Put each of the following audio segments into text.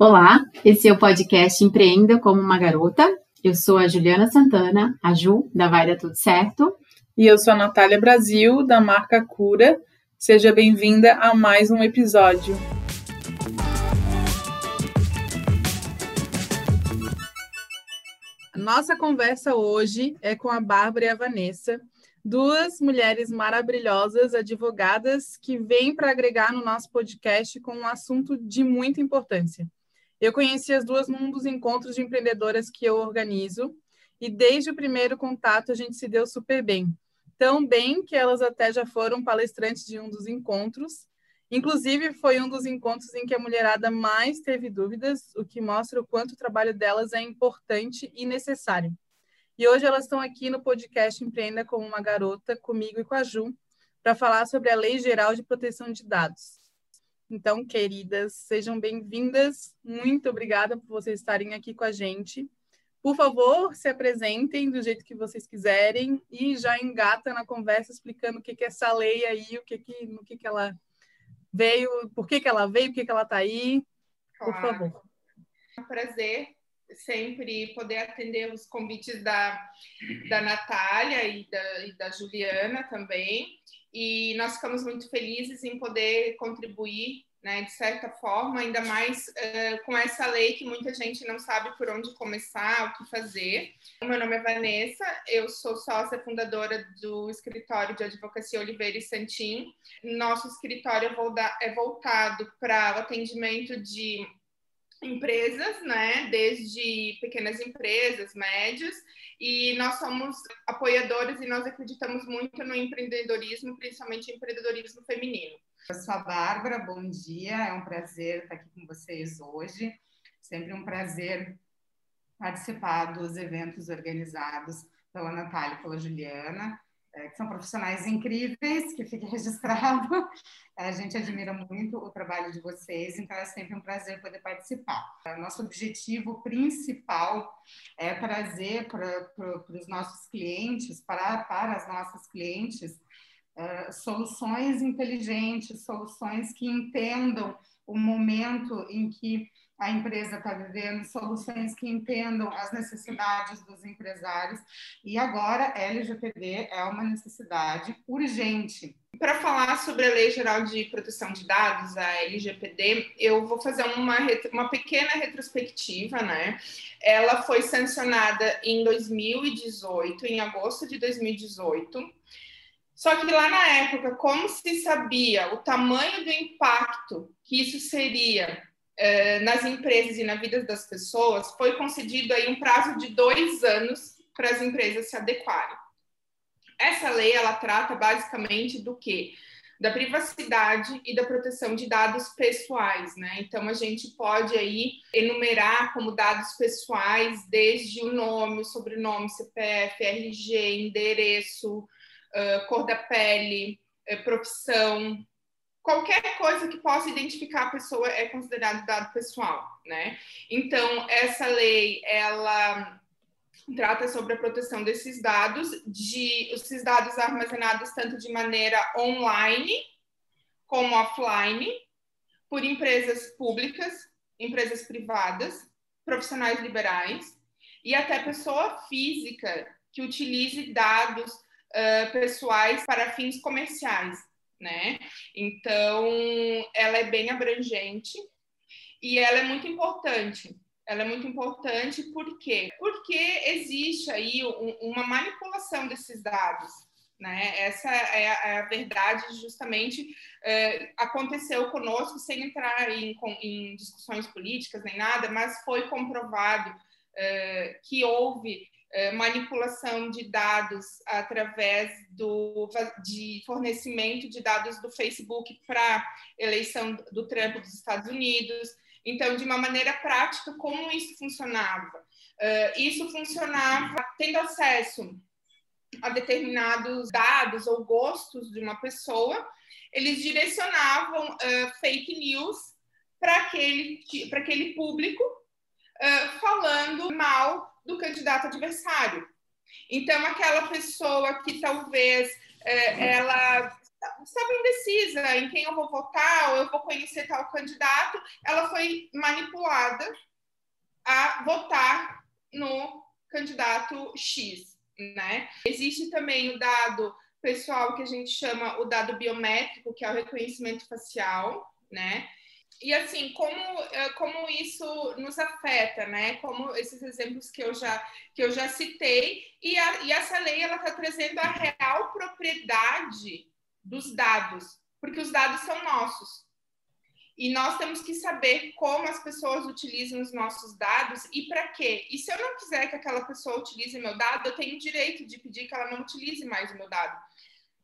Olá, esse é o podcast Empreenda como uma Garota. Eu sou a Juliana Santana, a Ju, da Vai Dar Tudo Certo. E eu sou a Natália Brasil, da marca Cura. Seja bem-vinda a mais um episódio. Nossa conversa hoje é com a Bárbara e a Vanessa, duas mulheres maravilhosas, advogadas, que vêm para agregar no nosso podcast com um assunto de muita importância. Eu conheci as duas num dos encontros de empreendedoras que eu organizo, e desde o primeiro contato a gente se deu super bem. Tão bem que elas até já foram palestrantes de um dos encontros. Inclusive, foi um dos encontros em que a mulherada mais teve dúvidas, o que mostra o quanto o trabalho delas é importante e necessário. E hoje elas estão aqui no podcast Empreenda como uma Garota, comigo e com a Ju, para falar sobre a Lei Geral de Proteção de Dados. Então, queridas, sejam bem-vindas. Muito obrigada por vocês estarem aqui com a gente. Por favor, se apresentem do jeito que vocês quiserem e já engata na conversa explicando o que, que é essa lei aí, o que, que, no que, que ela veio, por que, que ela veio, por que, que ela está aí. Por claro. favor. É um prazer sempre poder atender os convites da, da Natália e da, e da Juliana também. E nós ficamos muito felizes em poder contribuir, né, de certa forma, ainda mais uh, com essa lei que muita gente não sabe por onde começar, o que fazer. Meu nome é Vanessa, eu sou sócia fundadora do escritório de advocacia Oliveira e Santim. Nosso escritório é voltado para o atendimento de empresas, né, desde pequenas empresas, médias, e nós somos apoiadores e nós acreditamos muito no empreendedorismo, principalmente empreendedorismo feminino. Eu sou a Bárbara, bom dia, é um prazer estar aqui com vocês hoje. Sempre um prazer participar dos eventos organizados pela Natália e pela Juliana que são profissionais incríveis, que fique registrado. A gente admira muito o trabalho de vocês, então é sempre um prazer poder participar. Nosso objetivo principal é trazer para, os nossos clientes, para, para as nossas clientes, uh, soluções inteligentes, soluções que entendam o momento em que a empresa está vivendo, soluções que entendam as necessidades dos empresários. E agora, LGPD é uma necessidade urgente. Para falar sobre a Lei Geral de Proteção de Dados, a LGPD, eu vou fazer uma, uma pequena retrospectiva, né? Ela foi sancionada em 2018, em agosto de 2018. Só que lá na época, como se sabia o tamanho do impacto que isso seria nas empresas e na vida das pessoas, foi concedido aí um prazo de dois anos para as empresas se adequarem. Essa lei ela trata basicamente do que da privacidade e da proteção de dados pessoais, né? Então a gente pode aí enumerar como dados pessoais desde o nome, o sobrenome, CPF, RG, endereço, uh, cor da pele, uh, profissão, qualquer coisa que possa identificar a pessoa é considerado dado pessoal, né? Então, essa lei, ela trata sobre a proteção desses dados, de esses dados armazenados tanto de maneira online como offline, por empresas públicas, empresas privadas, profissionais liberais e até pessoa física que utilize dados uh, pessoais para fins comerciais né? Então, ela é bem abrangente e ela é muito importante. Ela é muito importante por quê? Porque existe aí um, uma manipulação desses dados, né? Essa é a, é a verdade, justamente é, aconteceu conosco sem entrar em, em, discussões políticas nem nada, mas foi comprovado é, que houve manipulação de dados através do, de fornecimento de dados do Facebook para eleição do Trump dos Estados Unidos. Então, de uma maneira prática, como isso funcionava? Uh, isso funcionava tendo acesso a determinados dados ou gostos de uma pessoa, eles direcionavam uh, fake news para aquele, aquele público, uh, falando mal do candidato adversário. Então, aquela pessoa que talvez é, ela estava indecisa em quem eu vou votar, ou eu vou conhecer tal candidato, ela foi manipulada a votar no candidato X, né? Existe também o dado pessoal que a gente chama o dado biométrico, que é o reconhecimento facial, né? E assim, como, eh, como isso nos afeta, né? Como esses exemplos que eu já, que eu já citei, e, a, e essa lei ela está trazendo a real propriedade dos dados, porque os dados são nossos. E nós temos que saber como as pessoas utilizam os nossos dados e para quê. E se eu não quiser que aquela pessoa utilize meu dado, eu tenho o direito de pedir que ela não utilize mais o meu dado.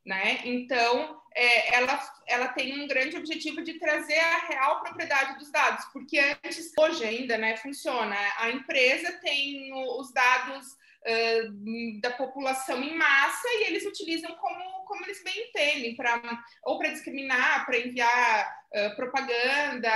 Né? Então, é, ela, ela tem um grande objetivo de trazer a real propriedade dos dados, porque antes, hoje ainda, né, funciona. A empresa tem os dados uh, da população em massa e eles utilizam como, como eles bem entendem, pra, ou para discriminar, para enviar uh, propaganda,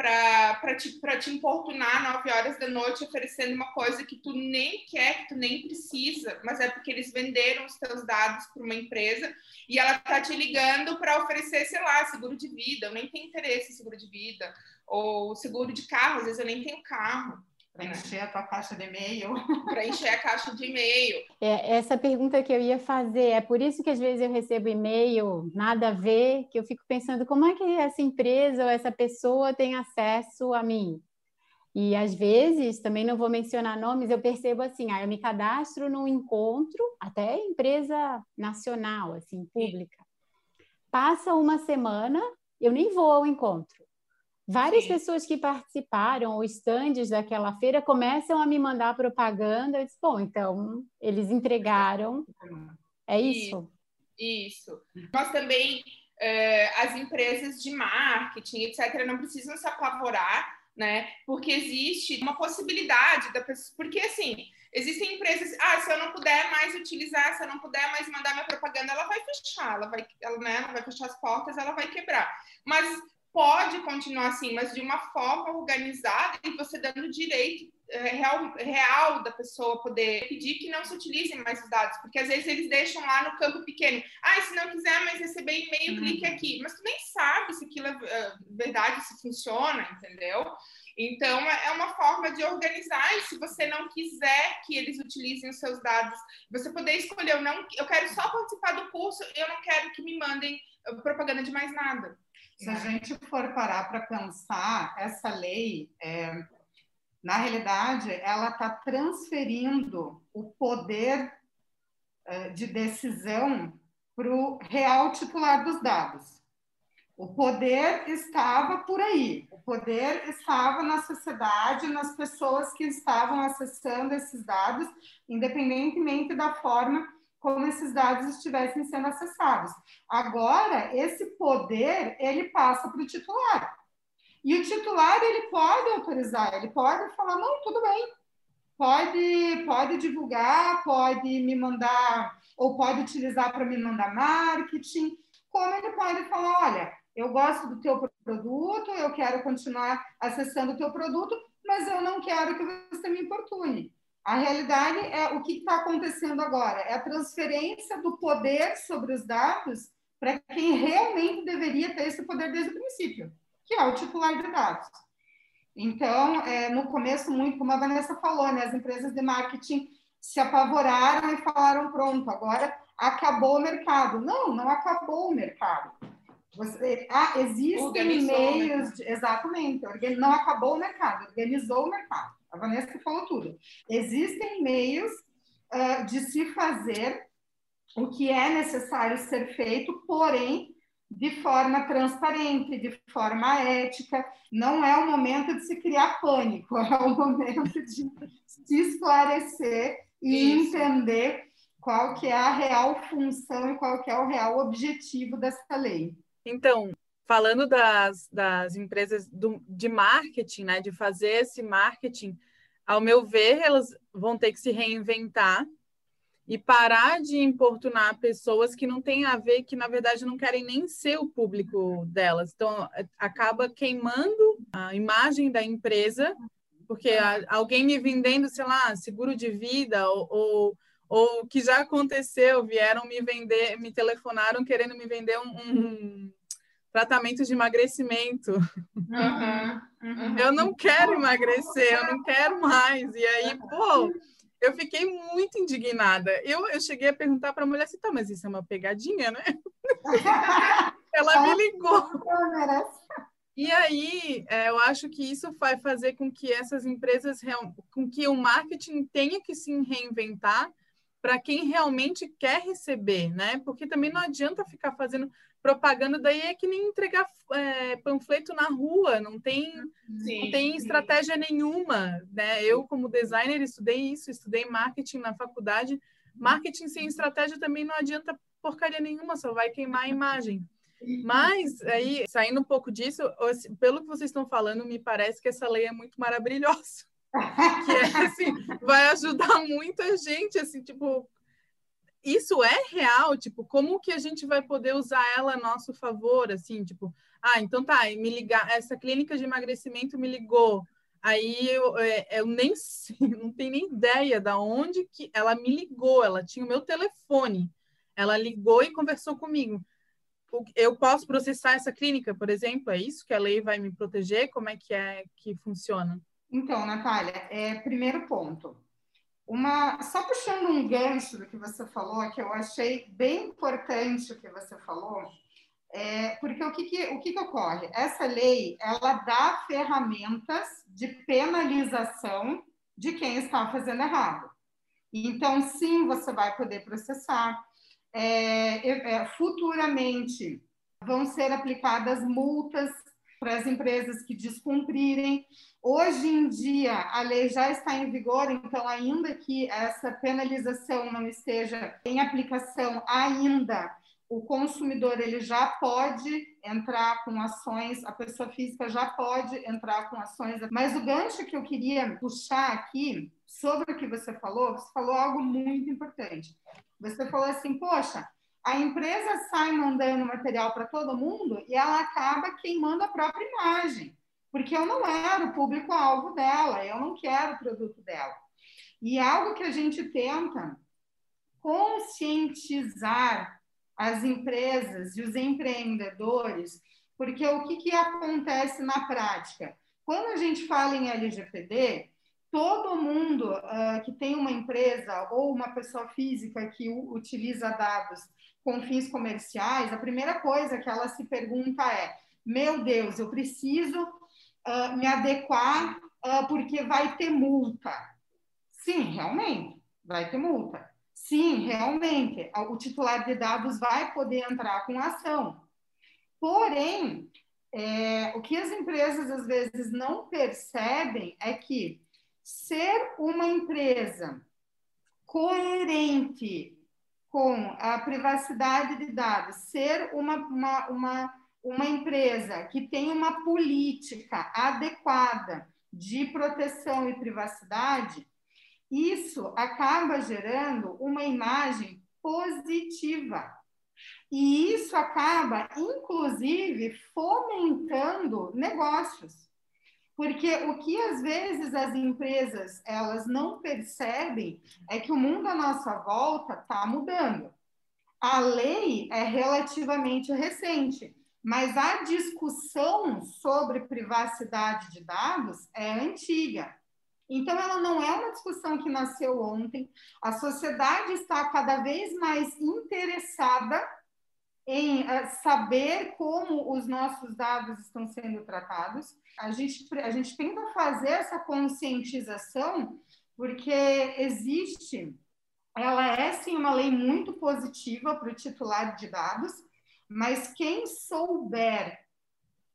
para te, te importunar nove horas da noite oferecendo uma coisa que tu nem quer, que tu nem precisa, mas é porque eles venderam os teus dados para uma empresa e ela tá te ligando para oferecer, sei lá, seguro de vida. Eu nem tenho interesse em seguro de vida, ou seguro de carro, às vezes eu nem tenho carro. Para encher a tua caixa de e-mail. Para encher a caixa de e-mail. É, essa pergunta que eu ia fazer, é por isso que às vezes eu recebo e-mail, nada a ver, que eu fico pensando como é que essa empresa ou essa pessoa tem acesso a mim. E às vezes, também não vou mencionar nomes, eu percebo assim, ah, eu me cadastro num encontro, até empresa nacional, assim, pública. Passa uma semana, eu nem vou ao encontro. Várias Sim. pessoas que participaram, ou estandes daquela feira, começam a me mandar propaganda. Eu disse, bom, então, eles entregaram. É isso? Isso. Nós também, eh, as empresas de marketing, etc., não precisam se apavorar, né? Porque existe uma possibilidade da pessoa. Porque, assim, existem empresas. Ah, se eu não puder mais utilizar, se eu não puder mais mandar minha propaganda, ela vai fechar, ela vai, ela, né, ela vai fechar as portas, ela vai quebrar. Mas pode continuar assim, mas de uma forma organizada e você dando direito é, real, real da pessoa poder pedir que não se utilizem mais os dados, porque às vezes eles deixam lá no campo pequeno. Ah, se não quiser mais receber e-mail, uhum. clique aqui. Mas tu nem sabe se aquilo é uh, verdade, se funciona, entendeu? Então, é, é uma forma de organizar, e se você não quiser que eles utilizem os seus dados, você poder escolher, eu, não, eu quero só participar do curso, eu não quero que me mandem propaganda de mais nada. Se a gente for parar para pensar, essa lei, é, na realidade, ela está transferindo o poder é, de decisão para o real titular dos dados. O poder estava por aí, o poder estava na sociedade, nas pessoas que estavam acessando esses dados, independentemente da forma como esses dados estivessem sendo acessados. Agora, esse poder, ele passa para o titular. E o titular, ele pode autorizar, ele pode falar, não, tudo bem, pode, pode divulgar, pode me mandar, ou pode utilizar para me mandar marketing, como ele pode falar, olha, eu gosto do teu produto, eu quero continuar acessando o teu produto, mas eu não quero que você me importune. A realidade é o que está acontecendo agora, é a transferência do poder sobre os dados para quem realmente deveria ter esse poder desde o princípio, que é o titular de dados. Então, é, no começo, muito como a Vanessa falou, né, as empresas de marketing se apavoraram e falaram: pronto, agora acabou o mercado. Não, não acabou o mercado. Você, ah, existem meios, de, exatamente, não acabou o mercado, organizou o mercado. A Vanessa falou tudo. Existem meios uh, de se fazer o que é necessário ser feito, porém de forma transparente, de forma ética. Não é o momento de se criar pânico, é o momento de se esclarecer e Isso. entender qual que é a real função e qual que é o real objetivo dessa lei. Então, falando das, das empresas do, de marketing, né, de fazer esse marketing, ao meu ver, elas vão ter que se reinventar e parar de importunar pessoas que não têm a ver, que na verdade não querem nem ser o público delas. Então, acaba queimando a imagem da empresa, porque alguém me vendendo, sei lá, seguro de vida ou, ou ou que já aconteceu, vieram me vender, me telefonaram querendo me vender um, um tratamento de emagrecimento. Uhum, uhum. Eu não quero emagrecer, eu não quero mais. E aí, pô, eu fiquei muito indignada. Eu, eu cheguei a perguntar para a mulher assim, tá, mas isso é uma pegadinha, né? Ela me ligou. E aí, é, eu acho que isso vai fazer com que essas empresas, com que o marketing tenha que se reinventar para quem realmente quer receber, né? Porque também não adianta ficar fazendo propaganda, daí é que nem entregar é, panfleto na rua, não tem, sim, não tem estratégia nenhuma, né? Eu, como designer, estudei isso, estudei marketing na faculdade. Marketing sem estratégia também não adianta porcaria nenhuma, só vai queimar a imagem. Mas aí, saindo um pouco disso, pelo que vocês estão falando, me parece que essa lei é muito maravilhosa. que é, assim, vai ajudar muita gente, assim, tipo, isso é real, tipo, como que a gente vai poder usar ela a nosso favor, assim, tipo, ah, então tá, me ligar, essa clínica de emagrecimento me ligou, aí eu, é, eu nem sei, não tenho nem ideia da onde que ela me ligou, ela tinha o meu telefone, ela ligou e conversou comigo eu posso processar essa clínica, por exemplo? É isso que a lei vai me proteger? Como é que é que funciona? Então, Natália, é, primeiro ponto. Uma, só puxando um gancho do que você falou, que eu achei bem importante o que você falou, é, porque o que, que, o que, que ocorre? Essa lei, ela dá ferramentas de penalização de quem está fazendo errado. Então, sim, você vai poder processar, é, é, futuramente vão ser aplicadas multas para as empresas que descumprirem. Hoje em dia, a lei já está em vigor, então, ainda que essa penalização não esteja em aplicação ainda, o consumidor ele já pode entrar com ações, a pessoa física já pode entrar com ações. Mas o gancho que eu queria puxar aqui sobre o que você falou, você falou algo muito importante. Você falou assim, poxa, a empresa sai mandando material para todo mundo e ela acaba queimando a própria imagem, porque eu não era o público-alvo dela, eu não quero o produto dela. E algo que a gente tenta conscientizar as empresas e os empreendedores, porque o que, que acontece na prática? Quando a gente fala em LGPD, todo mundo uh, que tem uma empresa ou uma pessoa física que utiliza dados com fins comerciais, a primeira coisa que ela se pergunta é: meu Deus, eu preciso uh, me adequar uh, porque vai ter multa. Sim, realmente, vai ter multa. Sim, realmente, o titular de dados vai poder entrar com ação. Porém, é, o que as empresas às vezes não percebem é que ser uma empresa coerente com a privacidade de dados, ser uma, uma, uma, uma empresa que tem uma política adequada de proteção e privacidade, isso acaba gerando uma imagem positiva. E isso acaba, inclusive, fomentando negócios. Porque o que às vezes as empresas elas não percebem é que o mundo à nossa volta está mudando. A lei é relativamente recente, mas a discussão sobre privacidade de dados é antiga. Então, ela não é uma discussão que nasceu ontem. A sociedade está cada vez mais interessada em uh, saber como os nossos dados estão sendo tratados. A gente, a gente tenta fazer essa conscientização porque existe, ela é sim uma lei muito positiva para o titular de dados, mas quem souber,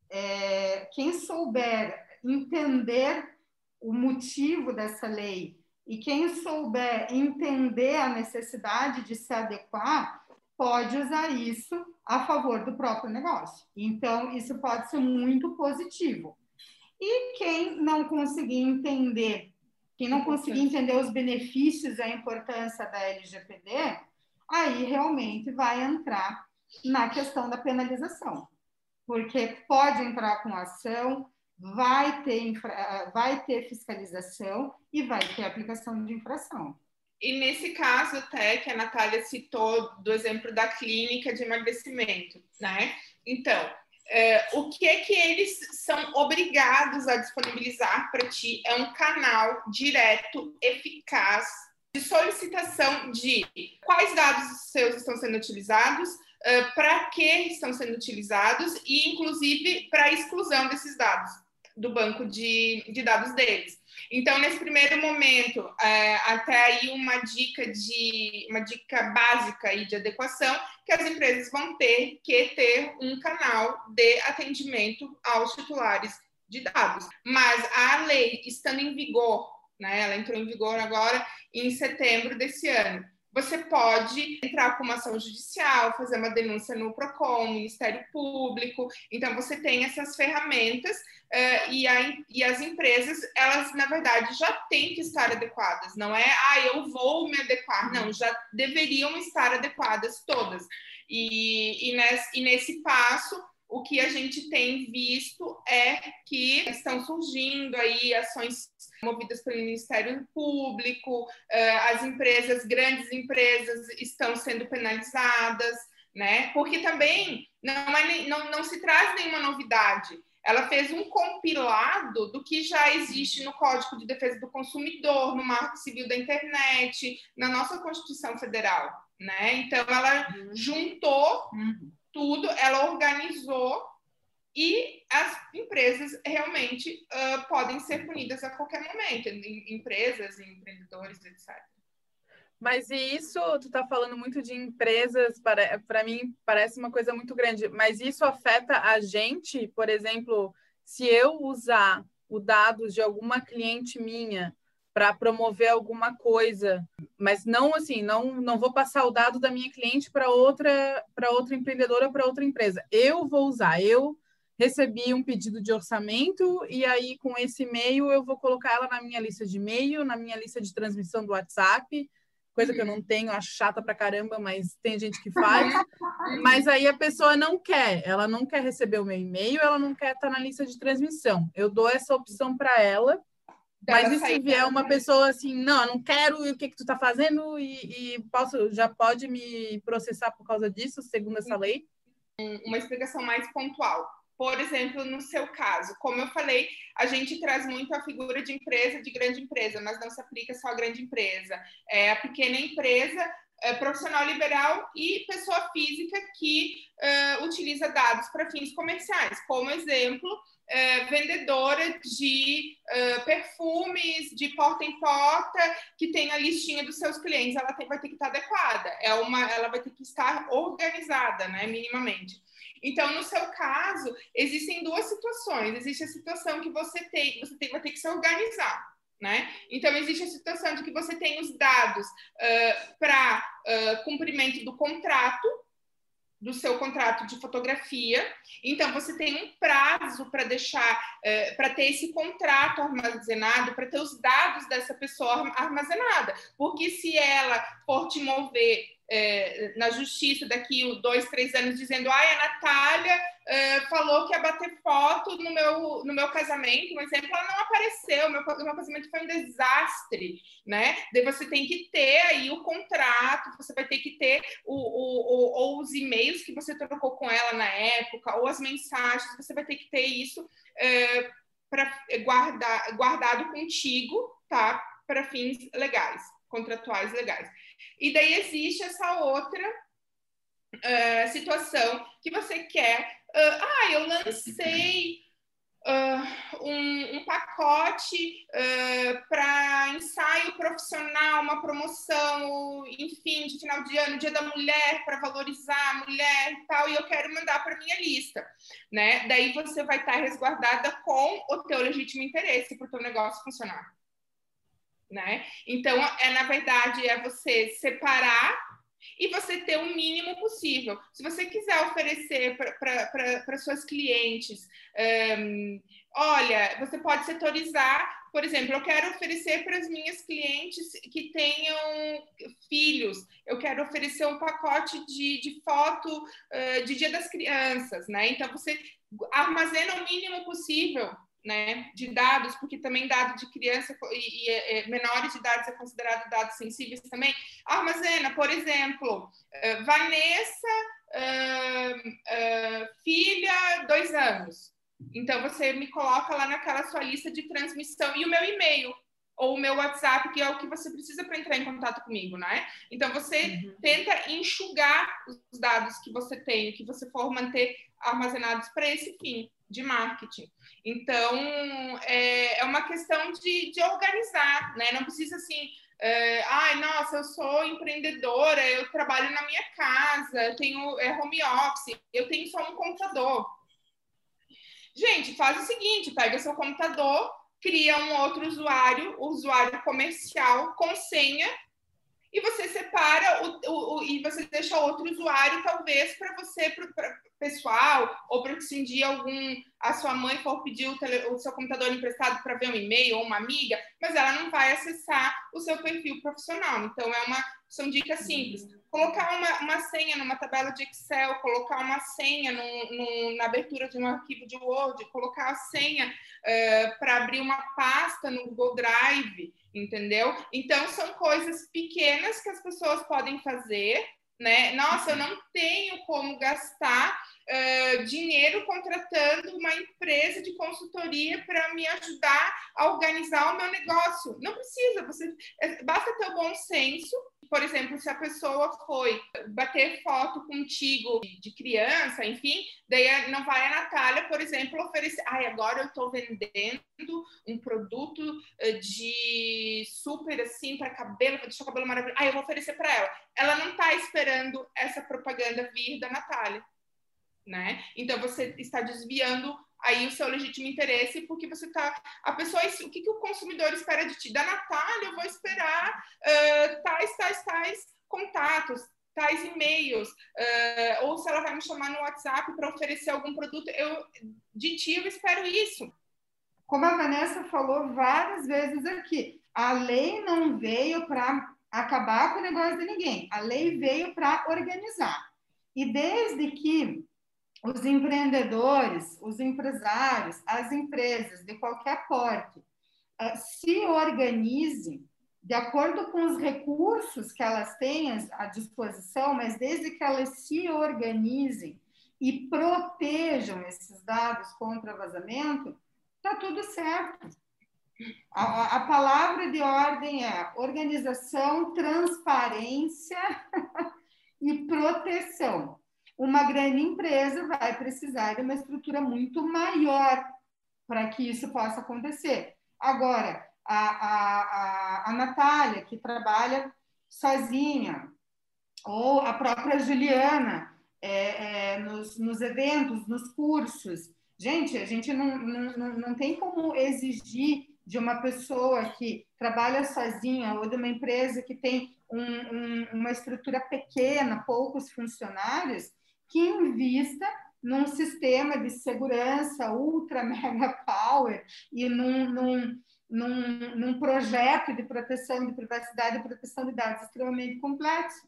é, quem souber entender o motivo dessa lei e quem souber entender a necessidade de se adequar, pode usar isso a favor do próprio negócio. Então, isso pode ser muito positivo. E quem não conseguir entender, quem não conseguir entender os benefícios e a importância da LGPD, aí realmente vai entrar na questão da penalização. Porque pode entrar com ação, vai ter, infra... vai ter fiscalização e vai ter aplicação de infração. E nesse caso, até que a Natália citou do exemplo da clínica de emagrecimento, né? Então, é, o que que eles são obrigados a disponibilizar para ti é um canal direto, eficaz, de solicitação de quais dados seus estão sendo utilizados, uh, para que estão sendo utilizados e, inclusive, para a exclusão desses dados do banco de, de dados deles. Então, nesse primeiro momento, é, até aí uma dica de uma dica básica aí de adequação, que as empresas vão ter que ter um canal de atendimento aos titulares de dados. Mas a lei estando em vigor, né, ela entrou em vigor agora em setembro desse ano você pode entrar com uma ação judicial, fazer uma denúncia no PROCON, Ministério Público. Então, você tem essas ferramentas uh, e, a, e, as empresas, elas, na verdade, já têm que estar adequadas. Não é, ah, eu vou me adequar. Não, já deveriam estar adequadas todas. E, e, nesse, e nesse passo, o que a gente tem visto é que estão surgindo aí ações movidas pelo Ministério Público, eh, as empresas, grandes empresas, estão sendo penalizadas, né? Porque também não, é, não, não se traz nenhuma novidade. Ela fez um compilado do que já existe no Código de Defesa do Consumidor, no Marco Civil da Internet, na nossa Constituição Federal, né? Então ela uhum. juntou uhum. Tudo, ela organizou e as empresas realmente uh, podem ser punidas a qualquer momento, empresas, empreendedores, etc. Mas e isso, tu está falando muito de empresas, para, para mim parece uma coisa muito grande, mas isso afeta a gente, por exemplo, se eu usar o dados de alguma cliente minha para promover alguma coisa, mas não assim, não não vou passar o dado da minha cliente para outra para outra empreendedora, para outra empresa. Eu vou usar, eu recebi um pedido de orçamento e aí com esse e-mail eu vou colocar ela na minha lista de e-mail, na minha lista de transmissão do WhatsApp, coisa que eu não tenho, acho chata pra caramba, mas tem gente que faz. mas aí a pessoa não quer, ela não quer receber o meu e-mail, ela não quer estar na lista de transmissão. Eu dou essa opção para ela. Mas e se vier uma pessoa assim, não, eu não quero, e o que que tu tá fazendo? E, e posso, já pode me processar por causa disso, segundo essa lei? Uma explicação mais pontual por exemplo, no seu caso, como eu falei, a gente traz muito a figura de empresa, de grande empresa, mas não se aplica só à grande empresa. É a pequena empresa, é, profissional liberal e pessoa física que uh, utiliza dados para fins comerciais. Como exemplo, uh, vendedora de uh, perfumes de porta em porta que tem a listinha dos seus clientes, ela tem, vai ter que estar adequada. É uma, ela vai ter que estar organizada, né, minimamente. Então, no seu caso, existem duas situações. Existe a situação que você tem, você tem, vai ter que se organizar. Né? Então, existe a situação de que você tem os dados uh, para uh, cumprimento do contrato, do seu contrato de fotografia. Então, você tem um prazo para deixar, uh, para ter esse contrato armazenado, para ter os dados dessa pessoa armazenada. Porque se ela for te mover é, na justiça daqui dois, três anos, dizendo: ai, a Natália é, falou que ia bater foto no meu, no meu casamento, um exemplo, ela não apareceu, meu, meu casamento foi um desastre, né? Daí você tem que ter aí o contrato, você vai ter que ter o, o, o, ou os e-mails que você trocou com ela na época, ou as mensagens, você vai ter que ter isso é, para guardar, guardado contigo, tá? Para fins legais, contratuais legais. E daí existe essa outra uh, situação que você quer. Uh, ah, eu lancei uh, um, um, pacote para ensaio profissional, uma promoção, enfim, de final de ano, dia da mulher, para valorizar a mulher e tal, e eu quero mandar para minha lista, né? Daí você vai estar resguardada com o teu legítimo interesse para o teu negócio funcionar né? Então, é na verdade é você separar e você ter o mínimo possível. Se você quiser oferecer para suas clientes, um, olha, você pode setorizar, por exemplo, eu quero oferecer para as minhas clientes que tenham filhos, eu quero oferecer um pacote de, de foto uh, de Dia das Crianças, né? Então, você armazena o mínimo possível né, de dados, porque também dado de criança e, e é, menores de idade é considerado dados sensíveis também, armazena, por exemplo, uh, Vanessa, uh, uh, filha, dois anos. Então, você me coloca lá naquela sua lista de transmissão e o meu e-mail ou o meu WhatsApp, que é o que você precisa para entrar em contato comigo, né? Então, você uhum. tenta enxugar os dados que você tem, que você for manter armazenados para esse fim de marketing. Então, é, é uma questão de, de organizar, né? Não precisa assim, é, ai, nossa, eu sou empreendedora, eu trabalho na minha casa, tenho é, home office, eu tenho só um computador. Gente, faz o seguinte: pega seu computador, cria um outro usuário, usuário comercial, com senha, e você separa o, o, o e você deixa outro usuário, talvez, para você, pessoal, ou para dia algum a sua mãe for pedir o, tele, o seu computador emprestado para ver um e-mail ou uma amiga, mas ela não vai acessar o seu perfil profissional. Então é uma são dicas simples. Colocar uma, uma senha numa tabela de Excel, colocar uma senha na abertura de um arquivo de Word, colocar a senha uh, para abrir uma pasta no Google Drive, entendeu? Então são coisas pequenas que as pessoas podem fazer né? Nossa, eu não tenho como gastar uh, dinheiro contratando uma empresa de consultoria para me ajudar a organizar o meu negócio. Não precisa, você é, basta ter o bom senso. Por exemplo, se a pessoa foi bater foto contigo de criança, enfim, daí não vai a Natália, por exemplo, oferecer. Ai, agora eu estou vendendo um produto de super assim para cabelo, para deixar o cabelo maravilhoso. Ai, eu vou oferecer para ela. Ela não está esperando essa propaganda vir da Natália né? Então você está desviando aí o seu legítimo interesse porque você está a pessoa o que, que o consumidor espera de ti? Da Natália eu vou esperar uh, tais tais tais contatos tais e-mails uh, ou se ela vai me chamar no WhatsApp para oferecer algum produto eu de ti eu espero isso. Como a Vanessa falou várias vezes aqui a lei não veio para acabar com o negócio de ninguém a lei veio para organizar. E desde que os empreendedores, os empresários, as empresas de qualquer porte eh, se organizem de acordo com os recursos que elas têm à disposição, mas desde que elas se organizem e protejam esses dados contra vazamento, está tudo certo. A, a, palavra de ordem é organização, transparência e proteção uma grande empresa vai precisar de uma estrutura muito maior para que isso possa acontecer. Agora, a, a, a, a Natália, que trabalha sozinha, ou a própria Juliana, é, é, nos, nos, eventos, nos cursos. Gente, a gente não, não, não tem como exigir de uma pessoa que trabalha sozinha ou de uma empresa que tem um, um, uma estrutura pequena, poucos funcionários, que invista num sistema de segurança ultra mega power e num, num, num, num projeto de proteção de privacidade e proteção de dados extremamente complexo.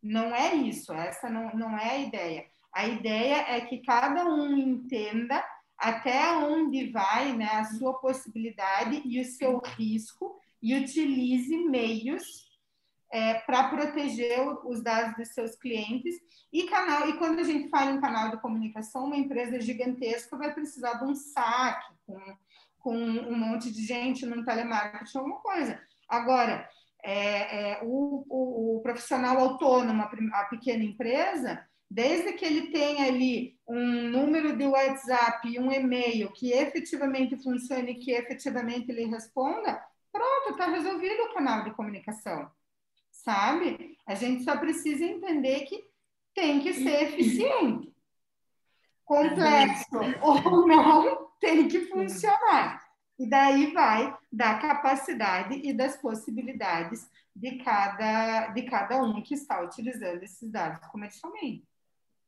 Não é isso, essa não, não é a ideia. A ideia é que cada um entenda até onde vai né, a sua possibilidade e o seu risco e utilize meios é, para proteger os dados dos seus clientes. E canal, e quando a gente fala em canal de comunicação, uma empresa gigantesca vai precisar de um saque com, com um monte de gente no telemarketing, alguma coisa. Agora, é, é, o, o, o, profissional autônomo, a, pequena empresa, desde que ele tenha ali um número de WhatsApp e um e-mail que efetivamente funcione, que efetivamente ele responda, pronto, está resolvido o canal de comunicação sabe? A gente só precisa entender que tem que ser eficiente. Complexo ou não, tem que funcionar. E daí vai da capacidade e das possibilidades de cada, de cada um que está utilizando esses dados comercialmente.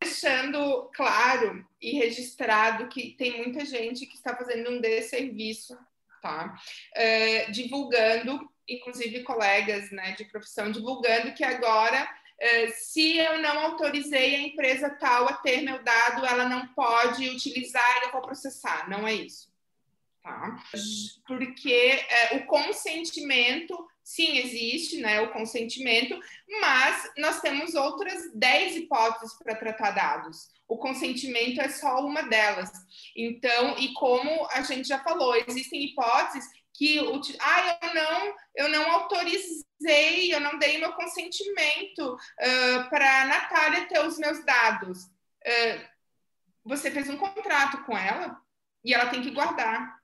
Deixando claro e registrado que tem muita gente que está fazendo um desserviço, tá? É, divulgando inclusive colegas né, de profissão, divulgando que agora, eh, se eu não autorizei a empresa tal a ter meu dado, ela não pode utilizar e eu vou processar. Não é isso. tá? Porque é, o consentimento, sim, existe, né? O consentimento, mas nós temos outras 10 hipóteses para tratar dados. O consentimento é só uma delas. Então, e como a gente já falou, existem hipóteses que ah, eu não, eu não autorizei, eu não dei meu consentimento uh, para a Natália ter os meus dados. Uh, você fez um contrato com ela e ela tem que guardar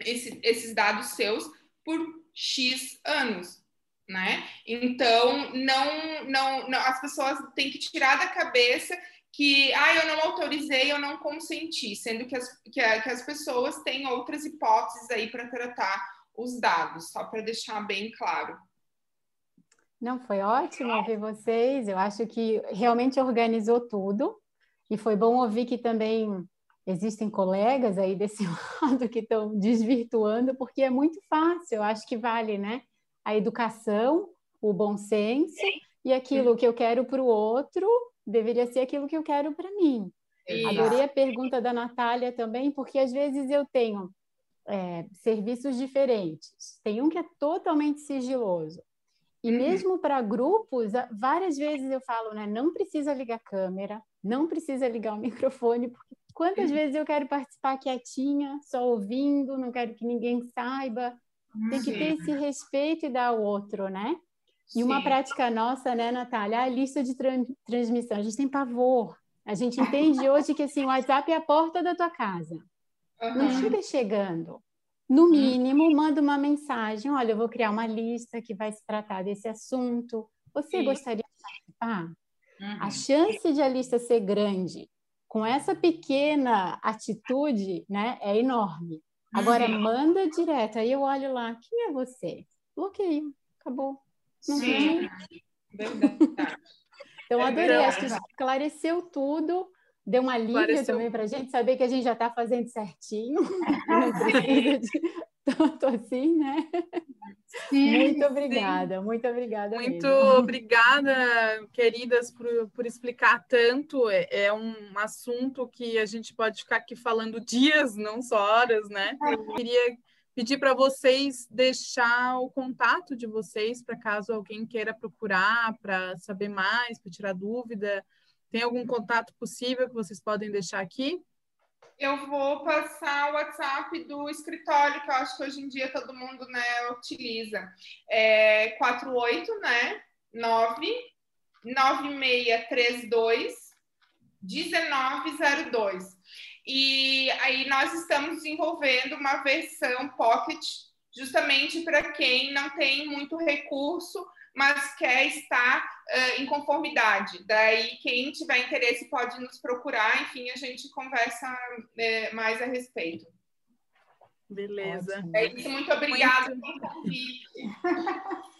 esse, esses dados seus por X anos, né? Então, não, não, não, as pessoas têm que tirar da cabeça que, ah, eu não autorizei, eu não consenti, sendo que as, que, que as pessoas têm outras hipóteses aí para tratar os dados, só para deixar bem claro. Não, foi ótimo ouvir vocês. Eu acho que realmente organizou tudo. E foi bom ouvir que também existem colegas aí desse lado que estão desvirtuando, porque é muito fácil, eu acho que vale, né? A educação, o bom senso e aquilo que eu quero para o outro deveria ser aquilo que eu quero para mim. Exato. Adorei a pergunta da Natália também, porque às vezes eu tenho é, serviços diferentes. Tem um que é totalmente sigiloso. E uhum. mesmo para grupos, várias vezes eu falo, né? Não precisa ligar a câmera, não precisa ligar o microfone, porque Quantas vezes eu quero participar quietinha, só ouvindo, não quero que ninguém saiba. Tem que ter esse respeito e dar ao outro, né? E uma prática nossa, né, Natália, a lista de transmissão. A gente tem pavor. A gente entende hoje que assim, o WhatsApp é a porta da tua casa. Uhum. Não chega chegando. No uhum. mínimo, manda uma mensagem. Olha, eu vou criar uma lista que vai se tratar desse assunto. Você Sim. gostaria de participar? Uhum. A chance de a lista ser grande com essa pequena atitude, né, é enorme. Agora, uhum. manda direto, aí eu olho lá, quem é você? Bloqueio, acabou. Sim, verdade. então, é adorei, verdade. acho que esclareceu tudo, deu uma alívio também para a gente saber que a gente já está fazendo certinho, não precisa de tanto assim, né? Sim, muito obrigada, sim. muito obrigada. Muito mesmo. obrigada, queridas, por, por explicar tanto. É, é, um assunto que a gente pode ficar aqui falando dias, não só horas, né? Eu queria pedir para vocês deixar o contato de vocês para caso alguém queira procurar, para saber mais, para tirar dúvida. Tem algum contato possível que vocês podem deixar aqui? eu vou passar o WhatsApp do escritório, que eu acho que hoje em dia todo mundo né, utiliza. É 48, né? 9 9632 1902. E aí nós estamos desenvolvendo uma versão Pocket justamente para quem não tem muito recurso mas quer estar uh, em conformidade. Daí, quem tiver interesse pode nos procurar, enfim, a gente conversa uh, mais a respeito. Beleza. É isso, muito obrigada pelo convite.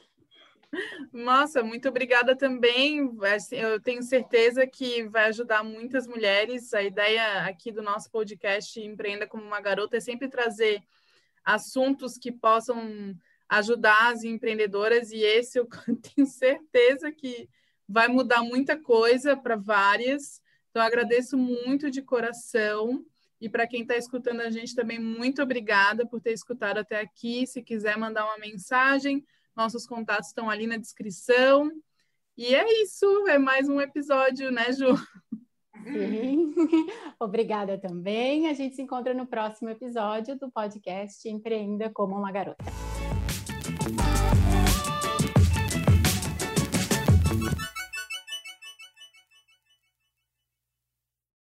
Nossa, muito obrigada também. Eu tenho certeza que vai ajudar muitas mulheres. A ideia aqui do nosso podcast Empreenda como uma Garota é sempre trazer assuntos que possam ajudar as empreendedoras e esse eu tenho certeza que vai mudar muita coisa para várias. Então, agradeço muito de coração. E para quem está escutando a gente também, muito obrigada por ter escutado até aqui. Se quiser mandar uma mensagem, nossos contatos estão ali na descrição. E é isso, é mais um episódio, né, Ju? Sim, obrigada também. A gente se encontra no próximo episódio do podcast Empreenda como uma Garota.